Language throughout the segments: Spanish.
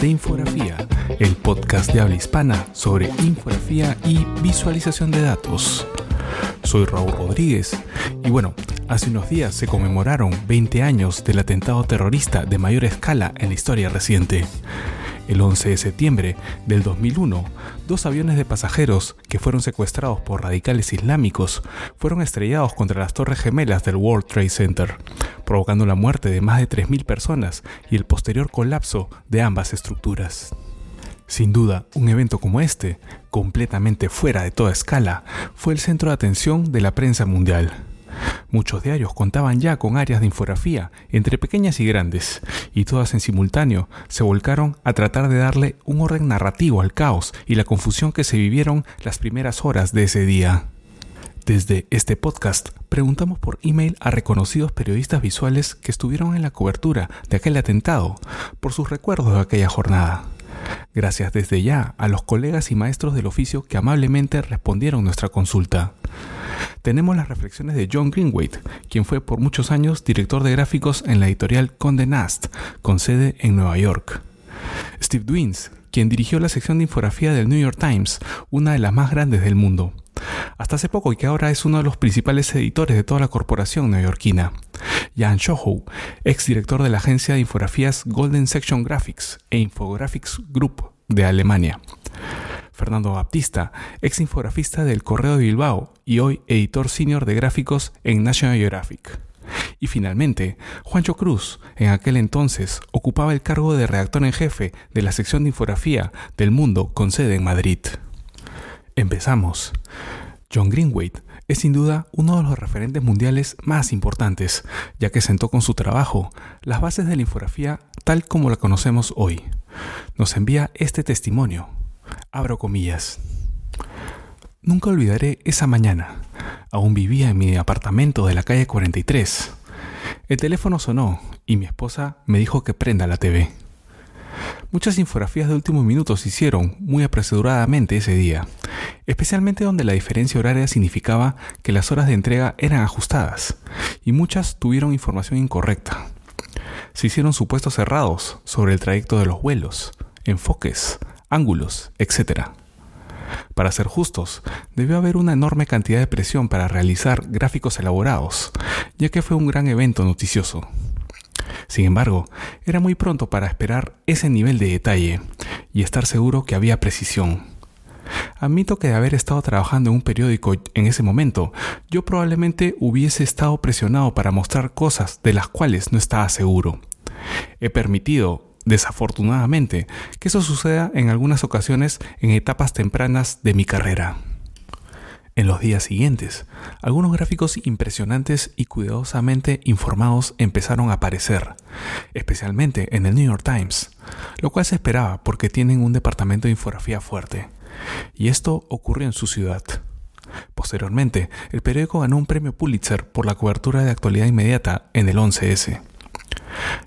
de Infografía, el podcast de habla hispana sobre infografía y visualización de datos. Soy Raúl Rodríguez y bueno, hace unos días se conmemoraron 20 años del atentado terrorista de mayor escala en la historia reciente. El 11 de septiembre del 2001, dos aviones de pasajeros que fueron secuestrados por radicales islámicos fueron estrellados contra las torres gemelas del World Trade Center, provocando la muerte de más de 3.000 personas y el posterior colapso de ambas estructuras. Sin duda, un evento como este, completamente fuera de toda escala, fue el centro de atención de la prensa mundial. Muchos diarios contaban ya con áreas de infografía, entre pequeñas y grandes, y todas en simultáneo se volcaron a tratar de darle un orden narrativo al caos y la confusión que se vivieron las primeras horas de ese día. Desde este podcast preguntamos por email a reconocidos periodistas visuales que estuvieron en la cobertura de aquel atentado por sus recuerdos de aquella jornada. Gracias desde ya a los colegas y maestros del oficio que amablemente respondieron nuestra consulta tenemos las reflexiones de John Greenwaite, quien fue por muchos años director de gráficos en la editorial Conde Nast, con sede en Nueva York. Steve Dwins, quien dirigió la sección de infografía del New York Times, una de las más grandes del mundo. Hasta hace poco y que ahora es uno de los principales editores de toda la corporación neoyorquina. Jan Schohow, ex director de la agencia de infografías Golden Section Graphics e Infographics Group de Alemania. Fernando Baptista, ex infografista del Correo de Bilbao y hoy editor senior de gráficos en National Geographic. Y finalmente, Juancho Cruz, en aquel entonces, ocupaba el cargo de redactor en jefe de la sección de infografía del Mundo con sede en Madrid. Empezamos. John Greenwaite es sin duda uno de los referentes mundiales más importantes, ya que sentó con su trabajo las bases de la infografía tal como la conocemos hoy. Nos envía este testimonio, Abro comillas. Nunca olvidaré esa mañana. Aún vivía en mi apartamento de la calle 43. El teléfono sonó y mi esposa me dijo que prenda la TV. Muchas infografías de último minuto se hicieron muy apresuradamente ese día, especialmente donde la diferencia horaria significaba que las horas de entrega eran ajustadas y muchas tuvieron información incorrecta. Se hicieron supuestos cerrados sobre el trayecto de los vuelos, enfoques, ángulos, etc. Para ser justos, debió haber una enorme cantidad de presión para realizar gráficos elaborados, ya que fue un gran evento noticioso. Sin embargo, era muy pronto para esperar ese nivel de detalle y estar seguro que había precisión. Admito que de haber estado trabajando en un periódico en ese momento, yo probablemente hubiese estado presionado para mostrar cosas de las cuales no estaba seguro. He permitido desafortunadamente, que eso suceda en algunas ocasiones en etapas tempranas de mi carrera. En los días siguientes, algunos gráficos impresionantes y cuidadosamente informados empezaron a aparecer, especialmente en el New York Times, lo cual se esperaba porque tienen un departamento de infografía fuerte. Y esto ocurrió en su ciudad. Posteriormente, el periódico ganó un premio Pulitzer por la cobertura de actualidad inmediata en el 11S.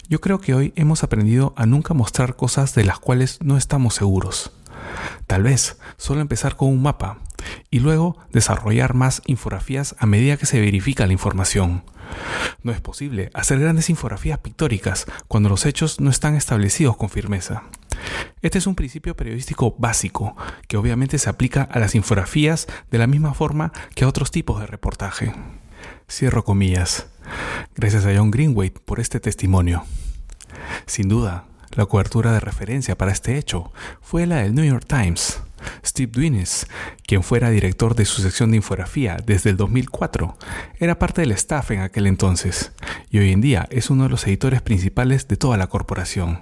Yo creo que hoy hemos aprendido a nunca mostrar cosas de las cuales no estamos seguros. Tal vez solo empezar con un mapa y luego desarrollar más infografías a medida que se verifica la información. No es posible hacer grandes infografías pictóricas cuando los hechos no están establecidos con firmeza. Este es un principio periodístico básico que obviamente se aplica a las infografías de la misma forma que a otros tipos de reportaje. Cierro comillas. Gracias a John Greenwaite por este testimonio. Sin duda, la cobertura de referencia para este hecho fue la del New York Times. Steve Dwines, quien fuera director de su sección de infografía desde el 2004, era parte del staff en aquel entonces y hoy en día es uno de los editores principales de toda la corporación.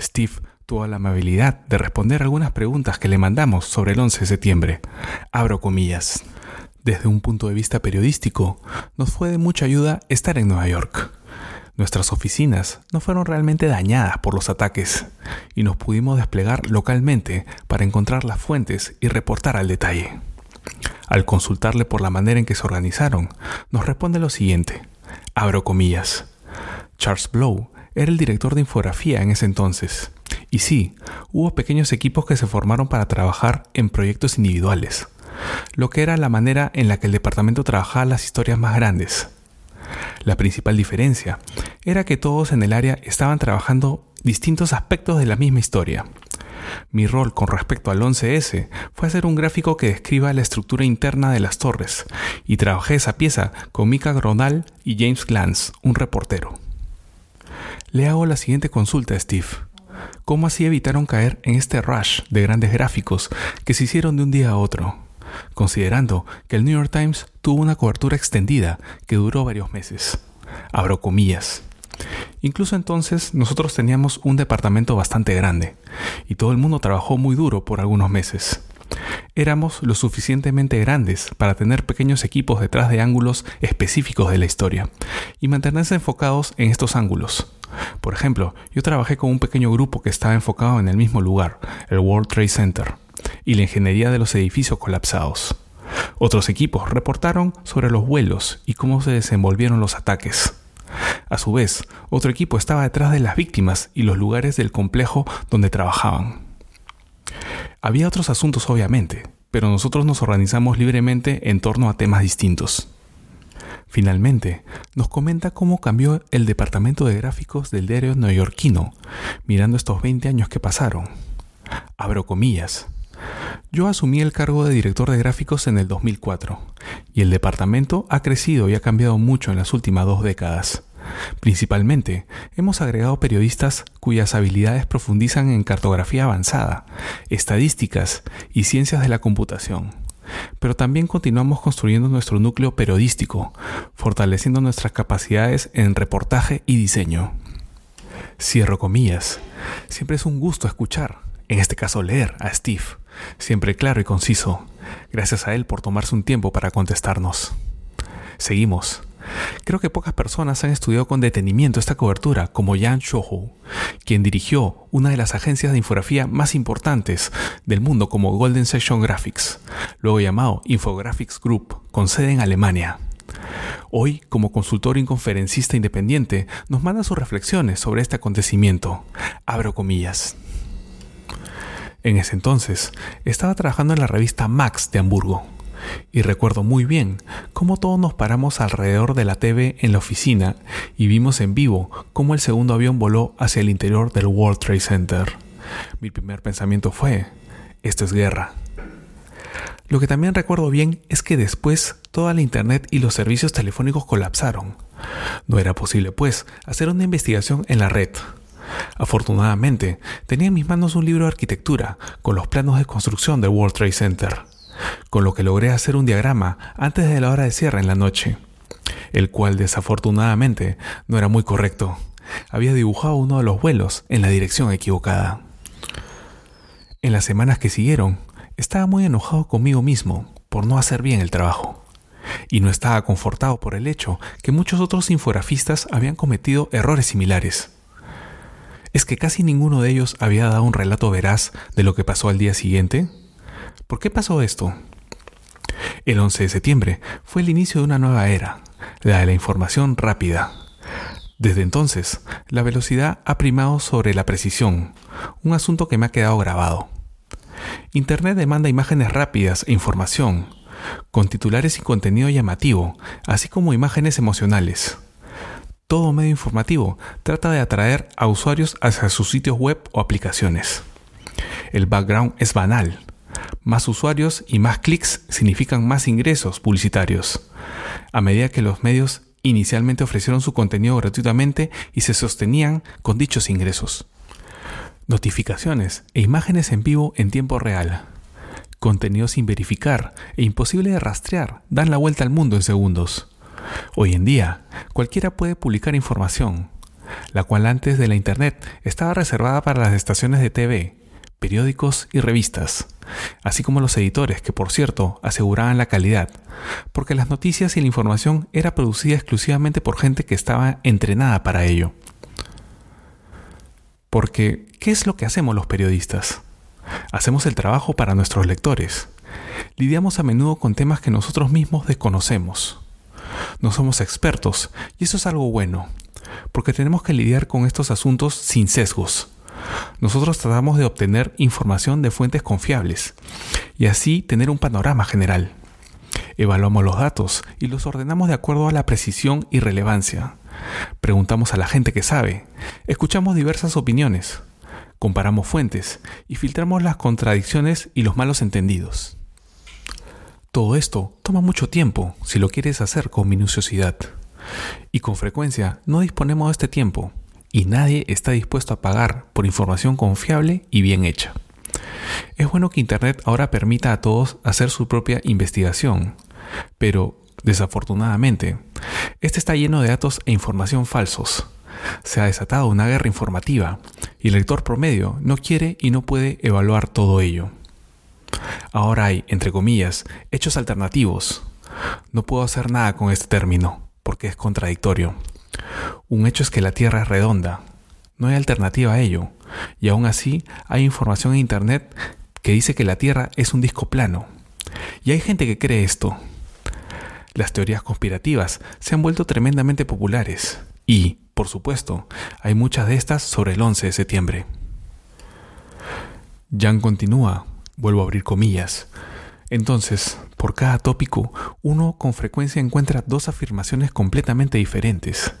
Steve tuvo la amabilidad de responder algunas preguntas que le mandamos sobre el 11 de septiembre. Abro comillas. Desde un punto de vista periodístico, nos fue de mucha ayuda estar en Nueva York. Nuestras oficinas no fueron realmente dañadas por los ataques y nos pudimos desplegar localmente para encontrar las fuentes y reportar al detalle. Al consultarle por la manera en que se organizaron, nos responde lo siguiente. Abro comillas. Charles Blow era el director de infografía en ese entonces. Y sí, hubo pequeños equipos que se formaron para trabajar en proyectos individuales lo que era la manera en la que el departamento trabajaba las historias más grandes. La principal diferencia era que todos en el área estaban trabajando distintos aspectos de la misma historia. Mi rol con respecto al 11S fue hacer un gráfico que describa la estructura interna de las torres, y trabajé esa pieza con Mika Gronal y James Glantz, un reportero. Le hago la siguiente consulta a Steve. ¿Cómo así evitaron caer en este rush de grandes gráficos que se hicieron de un día a otro? Considerando que el New York Times tuvo una cobertura extendida que duró varios meses. Abro comillas. Incluso entonces nosotros teníamos un departamento bastante grande y todo el mundo trabajó muy duro por algunos meses. Éramos lo suficientemente grandes para tener pequeños equipos detrás de ángulos específicos de la historia y mantenerse enfocados en estos ángulos. Por ejemplo, yo trabajé con un pequeño grupo que estaba enfocado en el mismo lugar, el World Trade Center, y la ingeniería de los edificios colapsados. Otros equipos reportaron sobre los vuelos y cómo se desenvolvieron los ataques. A su vez, otro equipo estaba detrás de las víctimas y los lugares del complejo donde trabajaban. Había otros asuntos obviamente, pero nosotros nos organizamos libremente en torno a temas distintos. Finalmente, nos comenta cómo cambió el departamento de gráficos del diario neoyorquino, mirando estos 20 años que pasaron. Abro comillas. Yo asumí el cargo de director de gráficos en el 2004, y el departamento ha crecido y ha cambiado mucho en las últimas dos décadas. Principalmente, hemos agregado periodistas cuyas habilidades profundizan en cartografía avanzada, estadísticas y ciencias de la computación. Pero también continuamos construyendo nuestro núcleo periodístico, fortaleciendo nuestras capacidades en reportaje y diseño. Cierro comillas. Siempre es un gusto escuchar, en este caso leer a Steve, siempre claro y conciso. Gracias a él por tomarse un tiempo para contestarnos. Seguimos. Creo que pocas personas han estudiado con detenimiento esta cobertura, como Jan Shoho, quien dirigió una de las agencias de infografía más importantes del mundo como Golden Section Graphics, luego llamado Infographics Group, con sede en Alemania. Hoy, como consultor y conferencista independiente, nos manda sus reflexiones sobre este acontecimiento. Abro comillas. En ese entonces, estaba trabajando en la revista Max de Hamburgo y recuerdo muy bien cómo todos nos paramos alrededor de la TV en la oficina y vimos en vivo cómo el segundo avión voló hacia el interior del World Trade Center. Mi primer pensamiento fue, esto es guerra. Lo que también recuerdo bien es que después toda la internet y los servicios telefónicos colapsaron. No era posible, pues, hacer una investigación en la red. Afortunadamente, tenía en mis manos un libro de arquitectura con los planos de construcción del World Trade Center con lo que logré hacer un diagrama antes de la hora de cierre en la noche, el cual desafortunadamente no era muy correcto. Había dibujado uno de los vuelos en la dirección equivocada. En las semanas que siguieron, estaba muy enojado conmigo mismo por no hacer bien el trabajo. Y no estaba confortado por el hecho que muchos otros infografistas habían cometido errores similares. ¿Es que casi ninguno de ellos había dado un relato veraz de lo que pasó al día siguiente? ¿Por qué pasó esto? El 11 de septiembre fue el inicio de una nueva era, la de la información rápida. Desde entonces, la velocidad ha primado sobre la precisión, un asunto que me ha quedado grabado. Internet demanda imágenes rápidas e información, con titulares y contenido llamativo, así como imágenes emocionales. Todo medio informativo trata de atraer a usuarios hacia sus sitios web o aplicaciones. El background es banal, más usuarios y más clics significan más ingresos publicitarios. A medida que los medios inicialmente ofrecieron su contenido gratuitamente y se sostenían con dichos ingresos. Notificaciones e imágenes en vivo en tiempo real. Contenido sin verificar e imposible de rastrear dan la vuelta al mundo en segundos. Hoy en día, cualquiera puede publicar información, la cual antes de la Internet estaba reservada para las estaciones de TV, periódicos y revistas, así como los editores que por cierto aseguraban la calidad, porque las noticias y la información era producida exclusivamente por gente que estaba entrenada para ello. Porque, ¿qué es lo que hacemos los periodistas? Hacemos el trabajo para nuestros lectores. Lidiamos a menudo con temas que nosotros mismos desconocemos. No somos expertos, y eso es algo bueno, porque tenemos que lidiar con estos asuntos sin sesgos, nosotros tratamos de obtener información de fuentes confiables y así tener un panorama general. Evaluamos los datos y los ordenamos de acuerdo a la precisión y relevancia. Preguntamos a la gente que sabe, escuchamos diversas opiniones, comparamos fuentes y filtramos las contradicciones y los malos entendidos. Todo esto toma mucho tiempo si lo quieres hacer con minuciosidad. Y con frecuencia no disponemos de este tiempo y nadie está dispuesto a pagar por información confiable y bien hecha. Es bueno que Internet ahora permita a todos hacer su propia investigación, pero desafortunadamente, este está lleno de datos e información falsos. Se ha desatado una guerra informativa y el lector promedio no quiere y no puede evaluar todo ello. Ahora hay, entre comillas, hechos alternativos. No puedo hacer nada con este término, porque es contradictorio. Un hecho es que la Tierra es redonda. No hay alternativa a ello. Y aún así hay información en Internet que dice que la Tierra es un disco plano. Y hay gente que cree esto. Las teorías conspirativas se han vuelto tremendamente populares. Y, por supuesto, hay muchas de estas sobre el 11 de septiembre. Jan continúa, vuelvo a abrir comillas. Entonces, por cada tópico, uno con frecuencia encuentra dos afirmaciones completamente diferentes.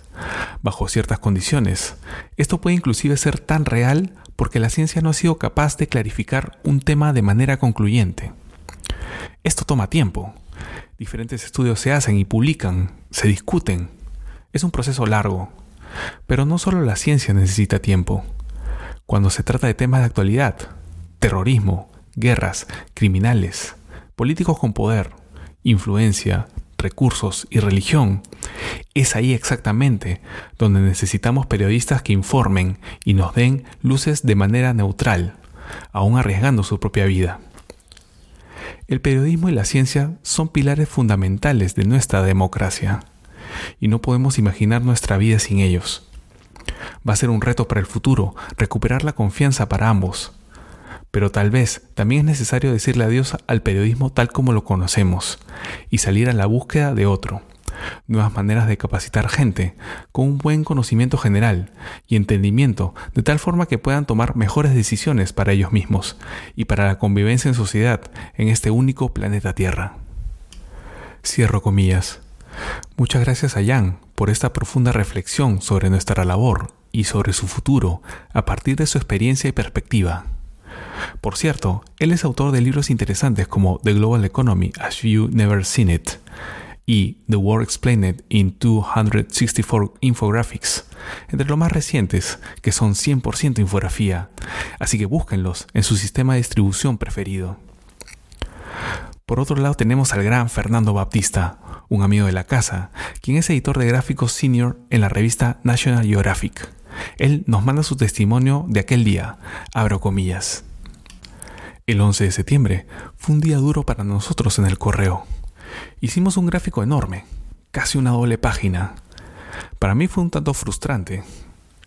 Bajo ciertas condiciones, esto puede inclusive ser tan real porque la ciencia no ha sido capaz de clarificar un tema de manera concluyente. Esto toma tiempo. Diferentes estudios se hacen y publican, se discuten. Es un proceso largo. Pero no solo la ciencia necesita tiempo. Cuando se trata de temas de actualidad, terrorismo, guerras, criminales, políticos con poder, influencia, recursos y religión, es ahí exactamente donde necesitamos periodistas que informen y nos den luces de manera neutral, aún arriesgando su propia vida. El periodismo y la ciencia son pilares fundamentales de nuestra democracia, y no podemos imaginar nuestra vida sin ellos. Va a ser un reto para el futuro recuperar la confianza para ambos, pero tal vez también es necesario decirle adiós al periodismo tal como lo conocemos y salir a la búsqueda de otro. Nuevas maneras de capacitar gente con un buen conocimiento general y entendimiento de tal forma que puedan tomar mejores decisiones para ellos mismos y para la convivencia en sociedad en este único planeta Tierra. Cierro comillas. Muchas gracias a Jan por esta profunda reflexión sobre nuestra labor y sobre su futuro a partir de su experiencia y perspectiva. Por cierto, él es autor de libros interesantes como The Global Economy as You Never Seen It y The World Explained in 264 Infographics, entre los más recientes, que son 100% infografía, así que búsquenlos en su sistema de distribución preferido. Por otro lado tenemos al gran Fernando Baptista, un amigo de la casa, quien es editor de gráficos senior en la revista National Geographic. Él nos manda su testimonio de aquel día, abro comillas. El 11 de septiembre fue un día duro para nosotros en el correo. Hicimos un gráfico enorme, casi una doble página. Para mí fue un tanto frustrante.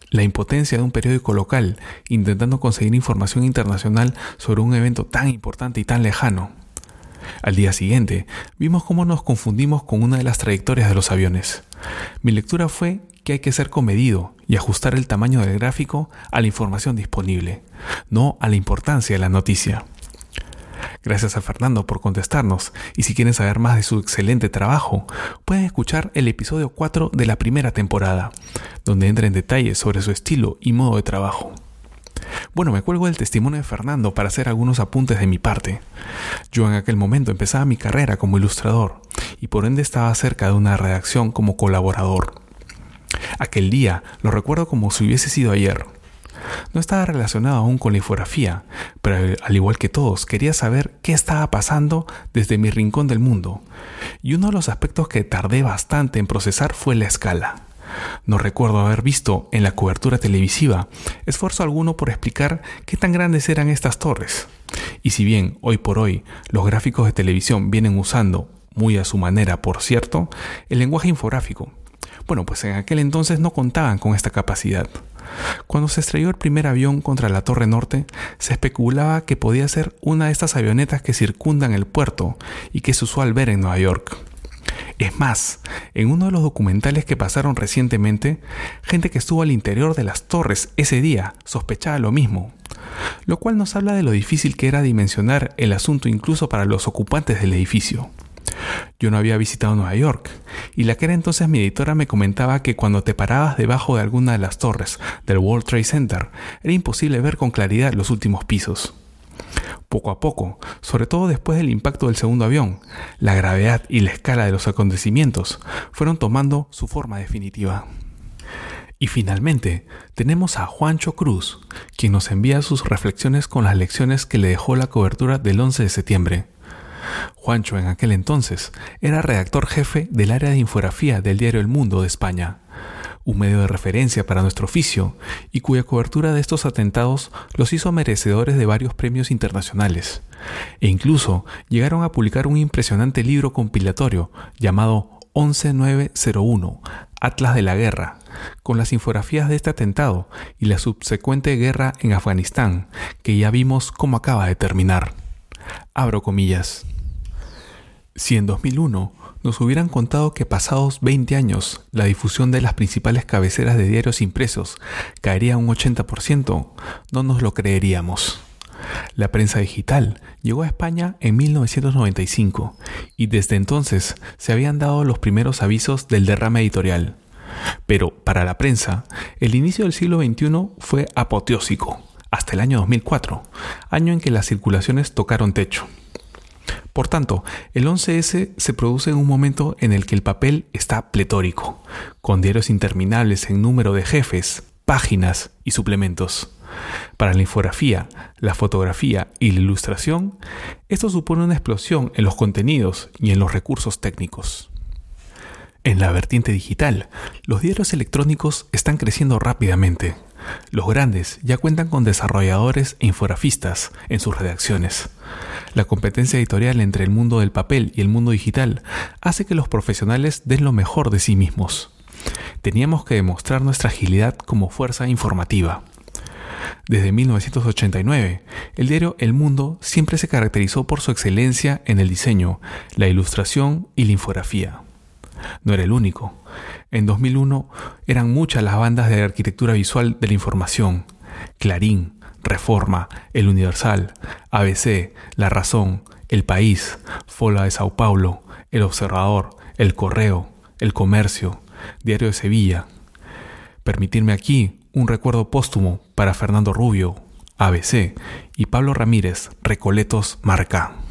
La impotencia de un periódico local intentando conseguir información internacional sobre un evento tan importante y tan lejano. Al día siguiente, vimos cómo nos confundimos con una de las trayectorias de los aviones. Mi lectura fue que hay que ser comedido y ajustar el tamaño del gráfico a la información disponible, no a la importancia de la noticia. Gracias a Fernando por contestarnos y si quieren saber más de su excelente trabajo, pueden escuchar el episodio 4 de la primera temporada, donde entra en detalles sobre su estilo y modo de trabajo. Bueno, me cuelgo del testimonio de Fernando para hacer algunos apuntes de mi parte. Yo en aquel momento empezaba mi carrera como ilustrador y por ende estaba cerca de una redacción como colaborador. Aquel día lo recuerdo como si hubiese sido ayer. No estaba relacionado aún con la infografía, pero al igual que todos quería saber qué estaba pasando desde mi rincón del mundo. Y uno de los aspectos que tardé bastante en procesar fue la escala. No recuerdo haber visto en la cobertura televisiva esfuerzo alguno por explicar qué tan grandes eran estas torres. Y si bien hoy por hoy los gráficos de televisión vienen usando, muy a su manera por cierto, el lenguaje infográfico, bueno, pues en aquel entonces no contaban con esta capacidad. Cuando se estrelló el primer avión contra la Torre Norte, se especulaba que podía ser una de estas avionetas que circundan el puerto y que es usual ver en Nueva York. Es más, en uno de los documentales que pasaron recientemente, gente que estuvo al interior de las torres ese día sospechaba lo mismo, lo cual nos habla de lo difícil que era dimensionar el asunto incluso para los ocupantes del edificio. Yo no había visitado Nueva York, y la que era entonces mi editora me comentaba que cuando te parabas debajo de alguna de las torres del World Trade Center, era imposible ver con claridad los últimos pisos. Poco a poco, sobre todo después del impacto del segundo avión, la gravedad y la escala de los acontecimientos fueron tomando su forma definitiva. Y finalmente, tenemos a Juancho Cruz, quien nos envía sus reflexiones con las lecciones que le dejó la cobertura del 11 de septiembre. Juancho en aquel entonces era redactor jefe del área de infografía del diario El Mundo de España, un medio de referencia para nuestro oficio y cuya cobertura de estos atentados los hizo merecedores de varios premios internacionales, e incluso llegaron a publicar un impresionante libro compilatorio llamado 11901, Atlas de la Guerra, con las infografías de este atentado y la subsecuente guerra en Afganistán, que ya vimos cómo acaba de terminar. Abro comillas. Si en 2001 nos hubieran contado que pasados 20 años la difusión de las principales cabeceras de diarios impresos caería un 80%, no nos lo creeríamos. La prensa digital llegó a España en 1995 y desde entonces se habían dado los primeros avisos del derrame editorial. Pero para la prensa, el inicio del siglo XXI fue apoteósico, hasta el año 2004, año en que las circulaciones tocaron techo. Por tanto, el 11S se produce en un momento en el que el papel está pletórico, con diarios interminables en número de jefes, páginas y suplementos. Para la infografía, la fotografía y la ilustración, esto supone una explosión en los contenidos y en los recursos técnicos. En la vertiente digital, los diarios electrónicos están creciendo rápidamente. Los grandes ya cuentan con desarrolladores e infografistas en sus redacciones. La competencia editorial entre el mundo del papel y el mundo digital hace que los profesionales den lo mejor de sí mismos. Teníamos que demostrar nuestra agilidad como fuerza informativa. Desde 1989, el diario El Mundo siempre se caracterizó por su excelencia en el diseño, la ilustración y la infografía. No era el único. En 2001 eran muchas las bandas de arquitectura visual de la información. Clarín, Reforma, El Universal, ABC, La Razón, El País, Fola de Sao Paulo, El Observador, El Correo, El Comercio, Diario de Sevilla. Permitirme aquí un recuerdo póstumo para Fernando Rubio, ABC, y Pablo Ramírez, Recoletos Marca.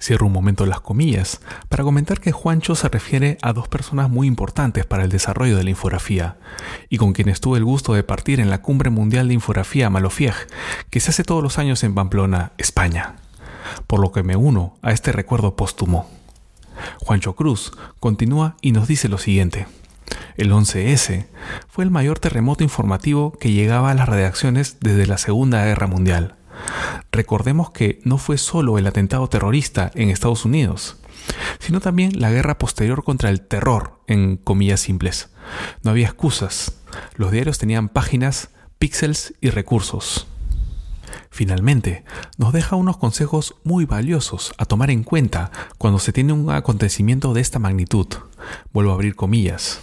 Cierro un momento las comillas para comentar que Juancho se refiere a dos personas muy importantes para el desarrollo de la infografía y con quienes tuve el gusto de partir en la Cumbre Mundial de Infografía Malofieg, que se hace todos los años en Pamplona, España, por lo que me uno a este recuerdo póstumo. Juancho Cruz continúa y nos dice lo siguiente. El 11S fue el mayor terremoto informativo que llegaba a las redacciones desde la Segunda Guerra Mundial. Recordemos que no fue solo el atentado terrorista en Estados Unidos, sino también la guerra posterior contra el terror, en comillas simples. No había excusas. Los diarios tenían páginas, píxeles y recursos. Finalmente, nos deja unos consejos muy valiosos a tomar en cuenta cuando se tiene un acontecimiento de esta magnitud. Vuelvo a abrir comillas.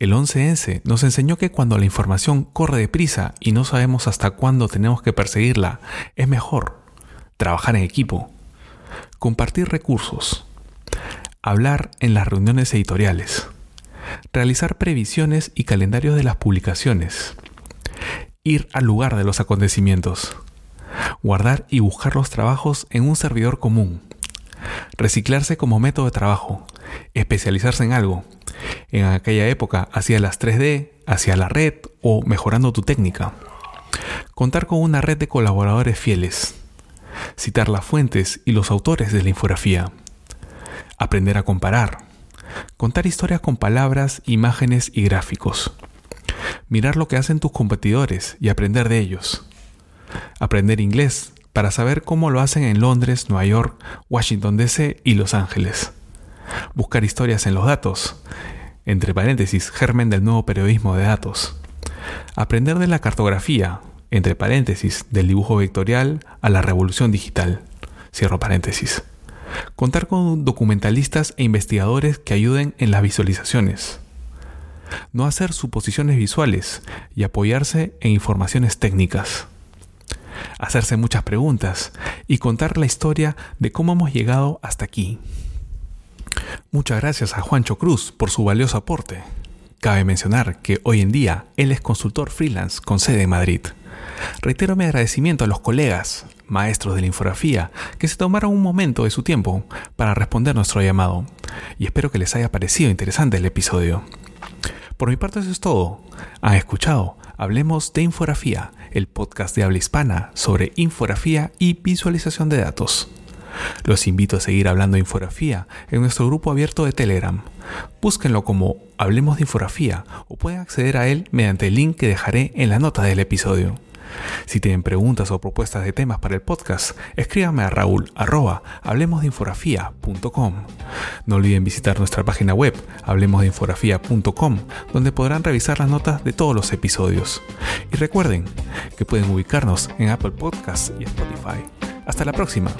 El 11S nos enseñó que cuando la información corre deprisa y no sabemos hasta cuándo tenemos que perseguirla, es mejor trabajar en equipo, compartir recursos, hablar en las reuniones editoriales, realizar previsiones y calendarios de las publicaciones, ir al lugar de los acontecimientos, guardar y buscar los trabajos en un servidor común, reciclarse como método de trabajo, especializarse en algo, en aquella época hacia las 3D, hacia la red o mejorando tu técnica. Contar con una red de colaboradores fieles. Citar las fuentes y los autores de la infografía. Aprender a comparar. Contar historias con palabras, imágenes y gráficos. Mirar lo que hacen tus competidores y aprender de ellos. Aprender inglés para saber cómo lo hacen en Londres, Nueva York, Washington DC y Los Ángeles. Buscar historias en los datos, entre paréntesis, germen del nuevo periodismo de datos. Aprender de la cartografía, entre paréntesis, del dibujo vectorial a la revolución digital. Cierro paréntesis. Contar con documentalistas e investigadores que ayuden en las visualizaciones. No hacer suposiciones visuales y apoyarse en informaciones técnicas. Hacerse muchas preguntas y contar la historia de cómo hemos llegado hasta aquí. Muchas gracias a Juancho Cruz por su valioso aporte. Cabe mencionar que hoy en día él es consultor freelance con sede en Madrid. Reitero mi agradecimiento a los colegas, maestros de la infografía, que se tomaron un momento de su tiempo para responder nuestro llamado, y espero que les haya parecido interesante el episodio. Por mi parte eso es todo. Han escuchado Hablemos de Infografía, el podcast de habla hispana sobre infografía y visualización de datos. Los invito a seguir hablando de infografía en nuestro grupo abierto de Telegram. Búsquenlo como Hablemos de Infografía o pueden acceder a él mediante el link que dejaré en la nota del episodio. Si tienen preguntas o propuestas de temas para el podcast, escríbanme a raúl arroba. No olviden visitar nuestra página web hablemosdeinfografía.com, donde podrán revisar las notas de todos los episodios. Y recuerden que pueden ubicarnos en Apple Podcasts y Spotify. Hasta la próxima.